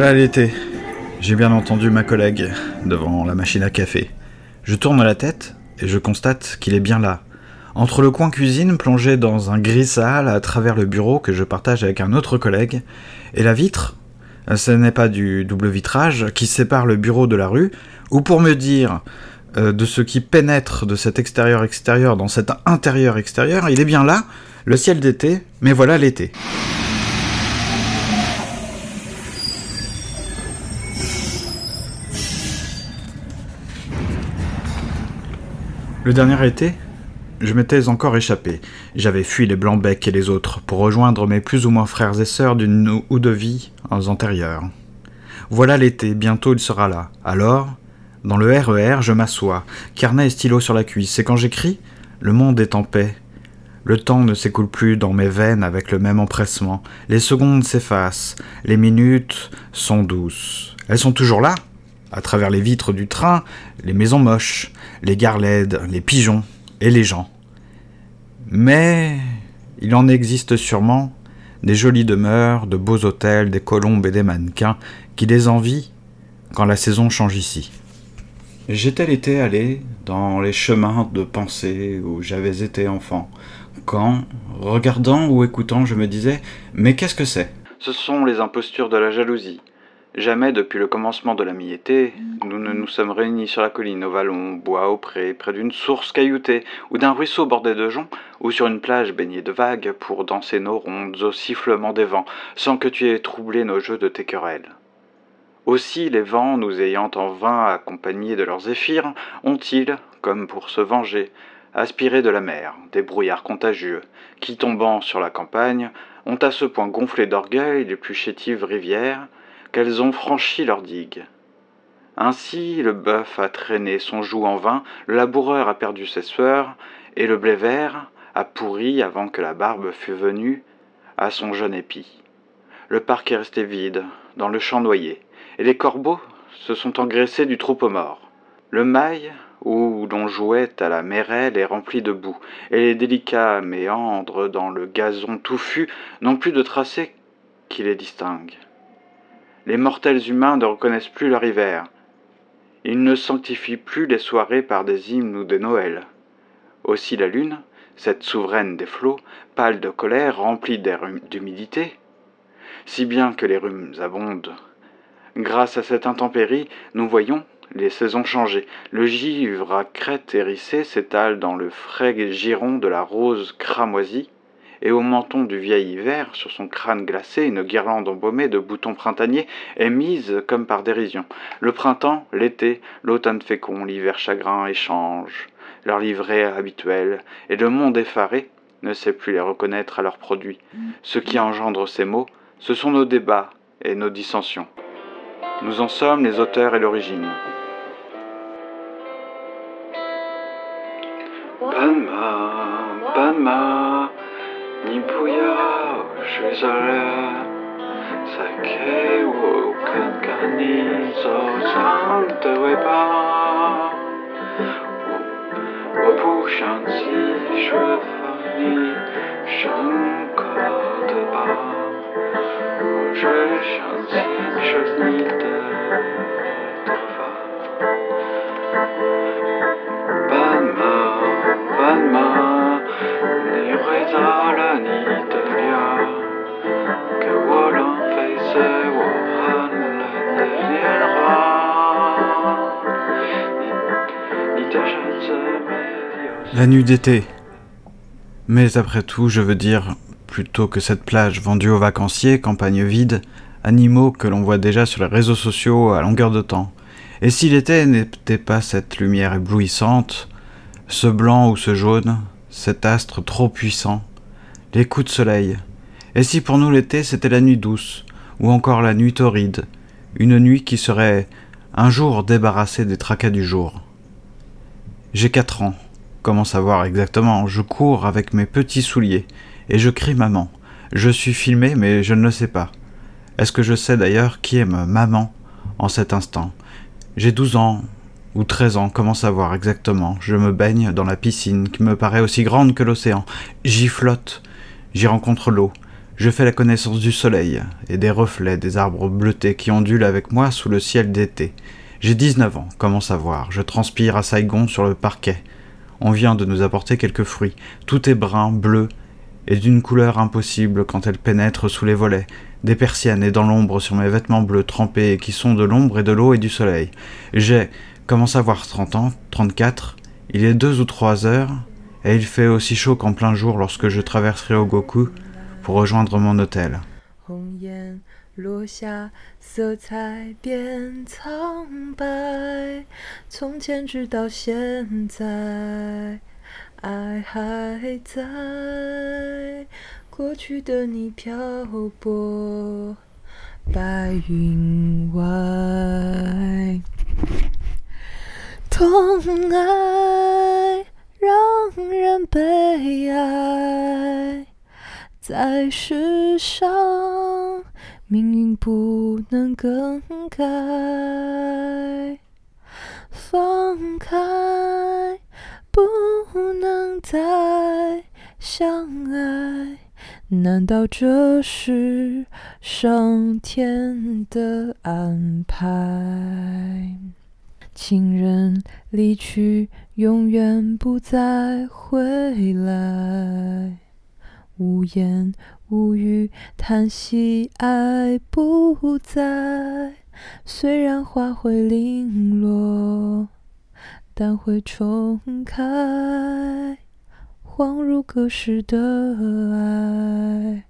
Voilà l'été. J'ai bien entendu ma collègue devant la machine à café. Je tourne la tête et je constate qu'il est bien là. Entre le coin cuisine plongé dans un gris sale à travers le bureau que je partage avec un autre collègue et la vitre, ce n'est pas du double vitrage qui sépare le bureau de la rue, ou pour me dire euh, de ce qui pénètre de cet extérieur extérieur dans cet intérieur extérieur, il est bien là, le ciel d'été, mais voilà l'été. Le dernier été, je m'étais encore échappé. J'avais fui les Blancs-Becs et les autres pour rejoindre mes plus ou moins frères et sœurs d'une ou de vie antérieures. Voilà l'été, bientôt il sera là. Alors, dans le RER, e je m'assois, carnet et stylo sur la cuisse, et quand j'écris, le monde est en paix. Le temps ne s'écoule plus dans mes veines avec le même empressement. Les secondes s'effacent, les minutes sont douces. Elles sont toujours là, à travers les vitres du train, les maisons moches, les gares laides, les pigeons et les gens. Mais il en existe sûrement des jolies demeures, de beaux hôtels, des colombes et des mannequins qui les envient quand la saison change ici. J'étais l'été allé dans les chemins de pensée où j'avais été enfant, quand, regardant ou écoutant, je me disais Mais qu'est-ce que c'est? Ce sont les impostures de la jalousie, Jamais depuis le commencement de la mi-été, nous ne nous sommes réunis sur la colline, au vallon, au bois, au pré, près d'une source cailloutée, ou d'un ruisseau bordé de joncs, ou sur une plage baignée de vagues, pour danser nos rondes au sifflement des vents, sans que tu aies troublé nos jeux de tes querelles. Aussi les vents, nous ayant en vain accompagnés de leurs zéphyrs, ont-ils, comme pour se venger, aspiré de la mer des brouillards contagieux, qui, tombant sur la campagne, ont à ce point gonflé d'orgueil les plus chétives rivières, qu'elles ont franchi leur digue. Ainsi le bœuf a traîné son joug en vain, le laboureur a perdu ses sueurs, et le blé vert a pourri avant que la barbe fût venue à son jeune épi. Le parc est resté vide, dans le champ noyé, et les corbeaux se sont engraissés du troupeau mort. Le mail, où l'on jouait à la mérelle, est rempli de boue, et les délicats méandres dans le gazon touffu n'ont plus de tracés qui les distinguent les mortels humains ne reconnaissent plus leur hiver. Ils ne sanctifient plus les soirées par des hymnes ou des Noëls. Aussi la lune, cette souveraine des flots, pâle de colère, remplie d'humidité, si bien que les rhumes abondent. Grâce à cette intempérie, nous voyons les saisons changer. Le givre à crête hérissée s'étale dans le frais giron de la rose cramoisie, et au menton du vieil hiver, sur son crâne glacé, une guirlande embaumée de boutons printaniers est mise comme par dérision. Le printemps, l'été, l'automne fécond, l'hiver chagrin échangent leur livret habituel, et le monde effaré ne sait plus les reconnaître à leurs produits. Ce qui engendre ces mots, ce sont nos débats et nos dissensions. Nous en sommes les auteurs et l'origine. 你不要睡着了，再给我看看你走长的尾巴。我我不想继续放你深刻的疤，我只想亲吻你的。La nuit d'été. Mais après tout, je veux dire, plutôt que cette plage vendue aux vacanciers, campagne vide, animaux que l'on voit déjà sur les réseaux sociaux à longueur de temps. Et si l'été n'était pas cette lumière éblouissante, ce blanc ou ce jaune, cet astre trop puissant, les coups de soleil. Et si pour nous l'été c'était la nuit douce, ou encore la nuit torride, une nuit qui serait un jour débarrassée des tracas du jour. J'ai quatre ans, comment savoir exactement, je cours avec mes petits souliers, et je crie maman. Je suis filmé, mais je ne le sais pas. Est-ce que je sais d'ailleurs qui est ma maman en cet instant? J'ai douze ans, ou 13 ans, comment savoir exactement? Je me baigne dans la piscine qui me paraît aussi grande que l'océan. J'y flotte, j'y rencontre l'eau. je fais la connaissance du soleil et des reflets des arbres bleutés qui ondulent avec moi sous le ciel d'été. J'ai 19 ans, comment savoir? Je transpire à Saigon sur le parquet. On vient de nous apporter quelques fruits. Tout est brun, bleu, et d'une couleur impossible quand elle pénètre sous les volets, des persiennes et dans l'ombre sur mes vêtements bleus trempés qui sont de l'ombre et de l'eau et du soleil. J'ai, comment savoir, 30 ans, 34, il est deux ou trois heures, et il fait aussi chaud qu'en plein jour lorsque je traverserai Goku pour rejoindre mon hôtel. 落下，色彩变苍白。从前直到现在，爱还在。过去的你漂泊白云外，痛爱让人悲哀。在世上，命运不能更改。放开，不能再相爱。难道这是上天的安排？情人离去，永远不再回来。无言无语，叹息爱不在。虽然花会零落，但会重开。恍如隔世的爱，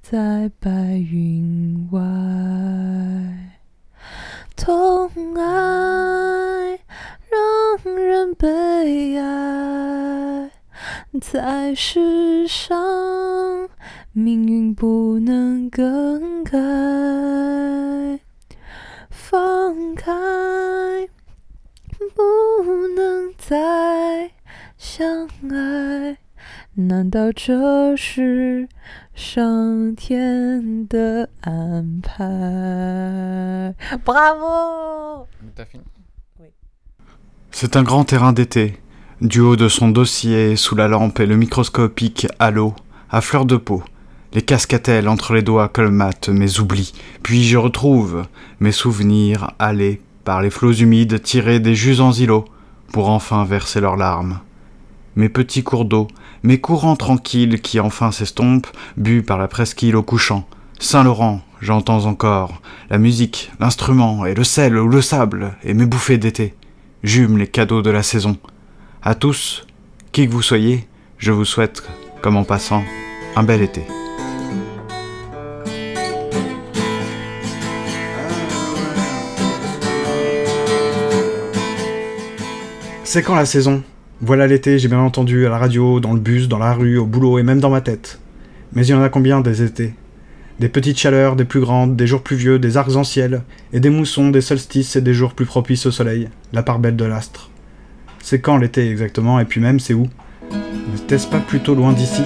在白云外。痛爱让人悲哀。在世上，命运不能更改。放开，不能再相爱。难道这是上天的安排？Bravo! C'est un grand terrain d'été. Du haut de son dossier, sous la lampe et le microscopique halo, à fleur de peau, les cascatelles entre les doigts colmatent mes oublis, puis je retrouve mes souvenirs allés par les flots humides tirés des jusants îlots, pour enfin verser leurs larmes. Mes petits cours d'eau, mes courants tranquilles qui enfin s'estompent, bu par la presqu'île au couchant. Saint-Laurent, j'entends encore la musique, l'instrument et le sel ou le sable et mes bouffées d'été. J'hume les cadeaux de la saison. À tous, qui que vous soyez, je vous souhaite, comme en passant, un bel été. C'est quand la saison? Voilà l'été, j'ai bien entendu, à la radio, dans le bus, dans la rue, au boulot et même dans ma tête. Mais il y en a combien des étés? Des petites chaleurs, des plus grandes, des jours pluvieux, des arcs-en-ciel, et des moussons, des solstices et des jours plus propices au soleil, la part belle de l'astre. C'est quand l'été exactement, et puis même c'est où? N'était-ce pas plutôt loin d'ici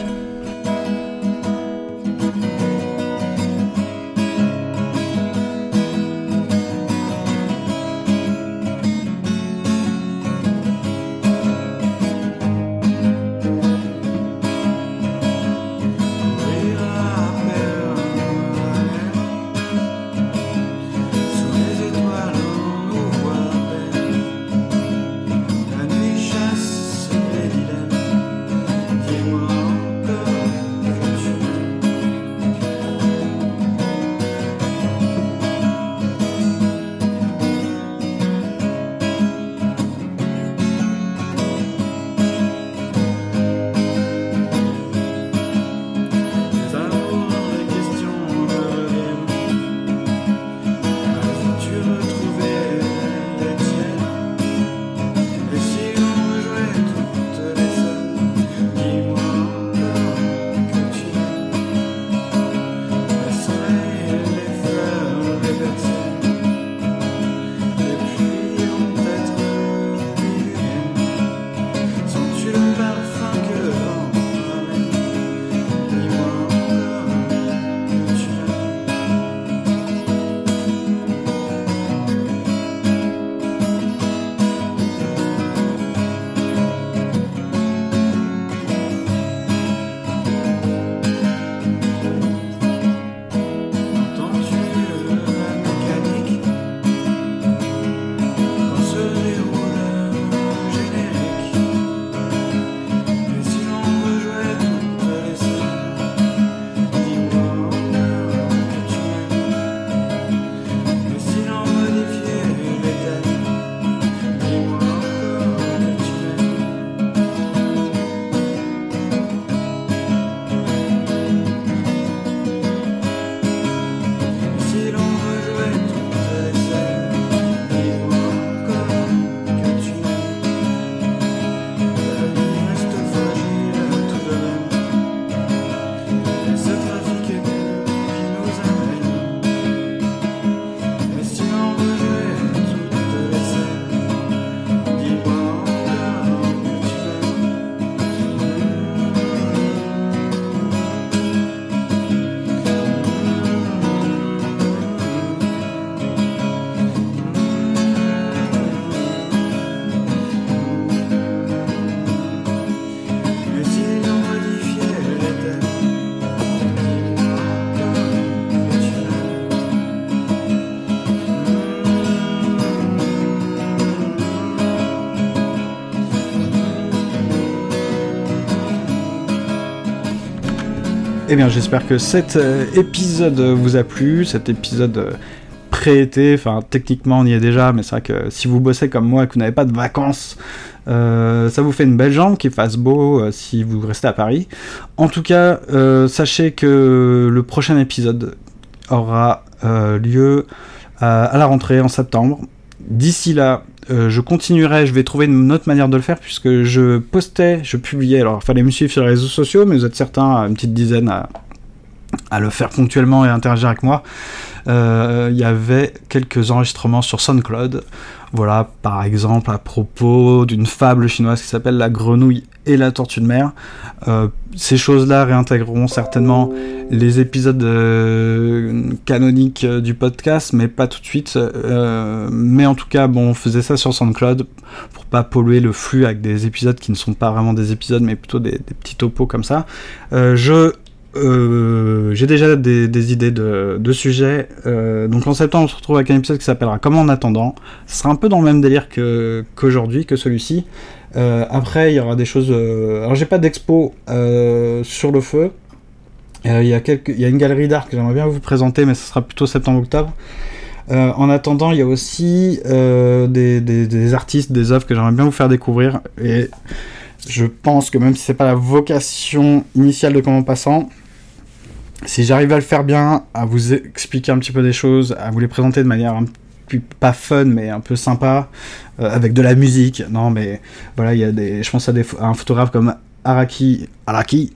Eh bien, j'espère que cet euh, épisode vous a plu, cet épisode euh, pré-été, enfin techniquement on y est déjà, mais c'est vrai que si vous bossez comme moi et que vous n'avez pas de vacances, euh, ça vous fait une belle jambe, qu'il fasse beau si vous restez à Paris. En tout cas, sachez que le prochain épisode aura lieu à la rentrée en septembre. D'ici là, euh, je continuerai, je vais trouver une autre manière de le faire puisque je postais, je publiais, alors fallait me suivre sur les réseaux sociaux, mais vous êtes certains, une petite dizaine à, à le faire ponctuellement et interagir avec moi. Euh, il y avait quelques enregistrements sur SoundCloud. Voilà, par exemple, à propos d'une fable chinoise qui s'appelle La grenouille et la tortue de mer. Euh, ces choses-là réintégreront certainement les épisodes euh, canoniques du podcast, mais pas tout de suite. mais en tout cas, bon, on faisait ça sur SoundCloud pour pas polluer le flux avec des épisodes qui ne sont pas vraiment des épisodes, mais plutôt des, des petits topos comme ça. je euh, j'ai déjà des, idées de, sujets. Euh, donc en septembre, on se retrouve avec un épisode qui s'appellera Comment en attendant. Ce sera un peu dans le même délire qu'aujourd'hui, que, celui-ci. Euh, après, il y aura des choses. alors, j'ai pas d'expo sur le feu. Il y, a une galerie d'art que j'aimerais bien vous présenter, mais ce sera plutôt septembre-octobre. en attendant, il y a aussi des, des, artistes, des œuvres que j'aimerais bien vous faire découvrir. Et je pense que même si c'est pas la vocation initiale de Comment Passant, si j'arrive à le faire bien, à vous expliquer un petit peu des choses, à vous les présenter de manière un peu pas fun mais un peu sympa, euh, avec de la musique, non mais voilà, il y a des, je pense à, un photographe comme Araki, Araki.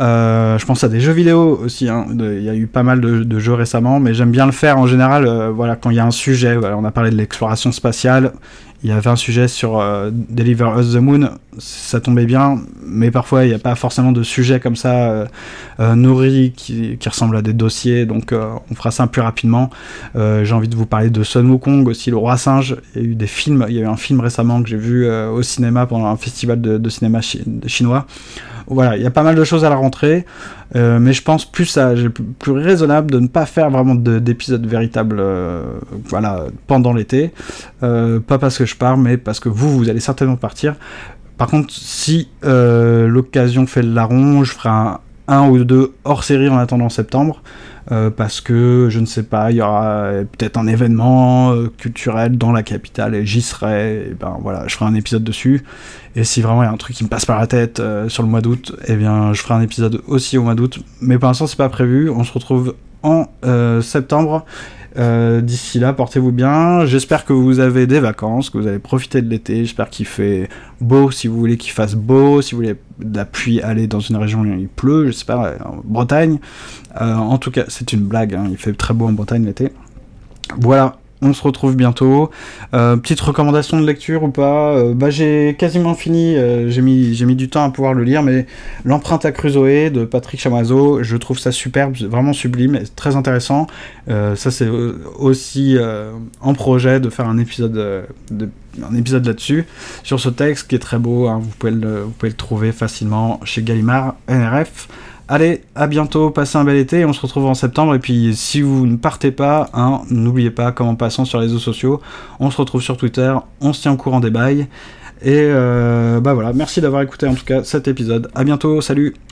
Euh, je pense à des jeux vidéo aussi. Hein. Il y a eu pas mal de, jeux récemment, mais j'aime bien le faire en général. Euh, voilà, quand il y a un sujet, on a parlé de l'exploration spatiale. Il y avait un sujet sur euh, Deliver Us the Moon, ça tombait bien, mais parfois il n'y a pas forcément de sujet comme ça euh, euh, nourri qui, qui, ressemble à des dossiers, donc on fera ça plus rapidement. j'ai envie de vous parler de Sun Wukong aussi, le roi singe. Il y a eu des films, il y a eu un film récemment que j'ai vu au cinéma pendant un festival de, cinéma chinois voilà, il y a pas mal de choses à la rentrée, euh, mais je pense plus à, plus raisonnable de ne pas faire vraiment d'épisodes véritables, euh, voilà, pendant l'été. Euh, pas parce que je pars, mais parce que vous, vous allez certainement partir. Par contre, si l'occasion fait le larron, je ferai un, un ou deux hors série en attendant septembre. Euh, parce que je ne sais pas, il y aura peut-être un événement euh, culturel dans la capitale et j'y serai, et ben voilà, je ferai un épisode dessus. Et si vraiment il y a un truc qui me passe par la tête euh, sur le mois d'août, eh bien je ferai un épisode aussi au mois d'août. Mais pour l'instant c'est pas prévu, on se retrouve en septembre. Euh, d'ici là, portez-vous bien. J'espère que vous avez des vacances, que vous avez profité de l'été. J'espère qu'il fait beau si vous voulez qu'il fasse beau. Si vous voulez de la pluie, aller dans une région où il pleut, je sais pas, en Bretagne. Euh, en tout cas, c'est une blague. Hein. Il fait très beau en Bretagne l'été. Voilà, on se retrouve bientôt. Euh, petite recommandation de lecture ou pas euh, Bah j'ai quasiment fini. Euh, j'ai mis du temps à pouvoir le lire, mais l'empreinte à Crusoe de Patrick Chamoiseau, je trouve ça superbe, vraiment sublime, très intéressant. ça c'est aussi en projet de faire un épisode de, un épisode là-dessus sur ce texte qui est très beau. Hein. vous pouvez le vous pouvez le trouver facilement chez Gallimard NRF. Allez, à bientôt, passez un bel été, on se retrouve en septembre. Et puis, si vous ne partez pas, hein, n'oubliez pas, comme en passant sur les réseaux sociaux, on se retrouve sur Twitter, on se tient au courant des bails. Et euh, bah voilà, merci d'avoir écouté en tout cas cet épisode. À bientôt, salut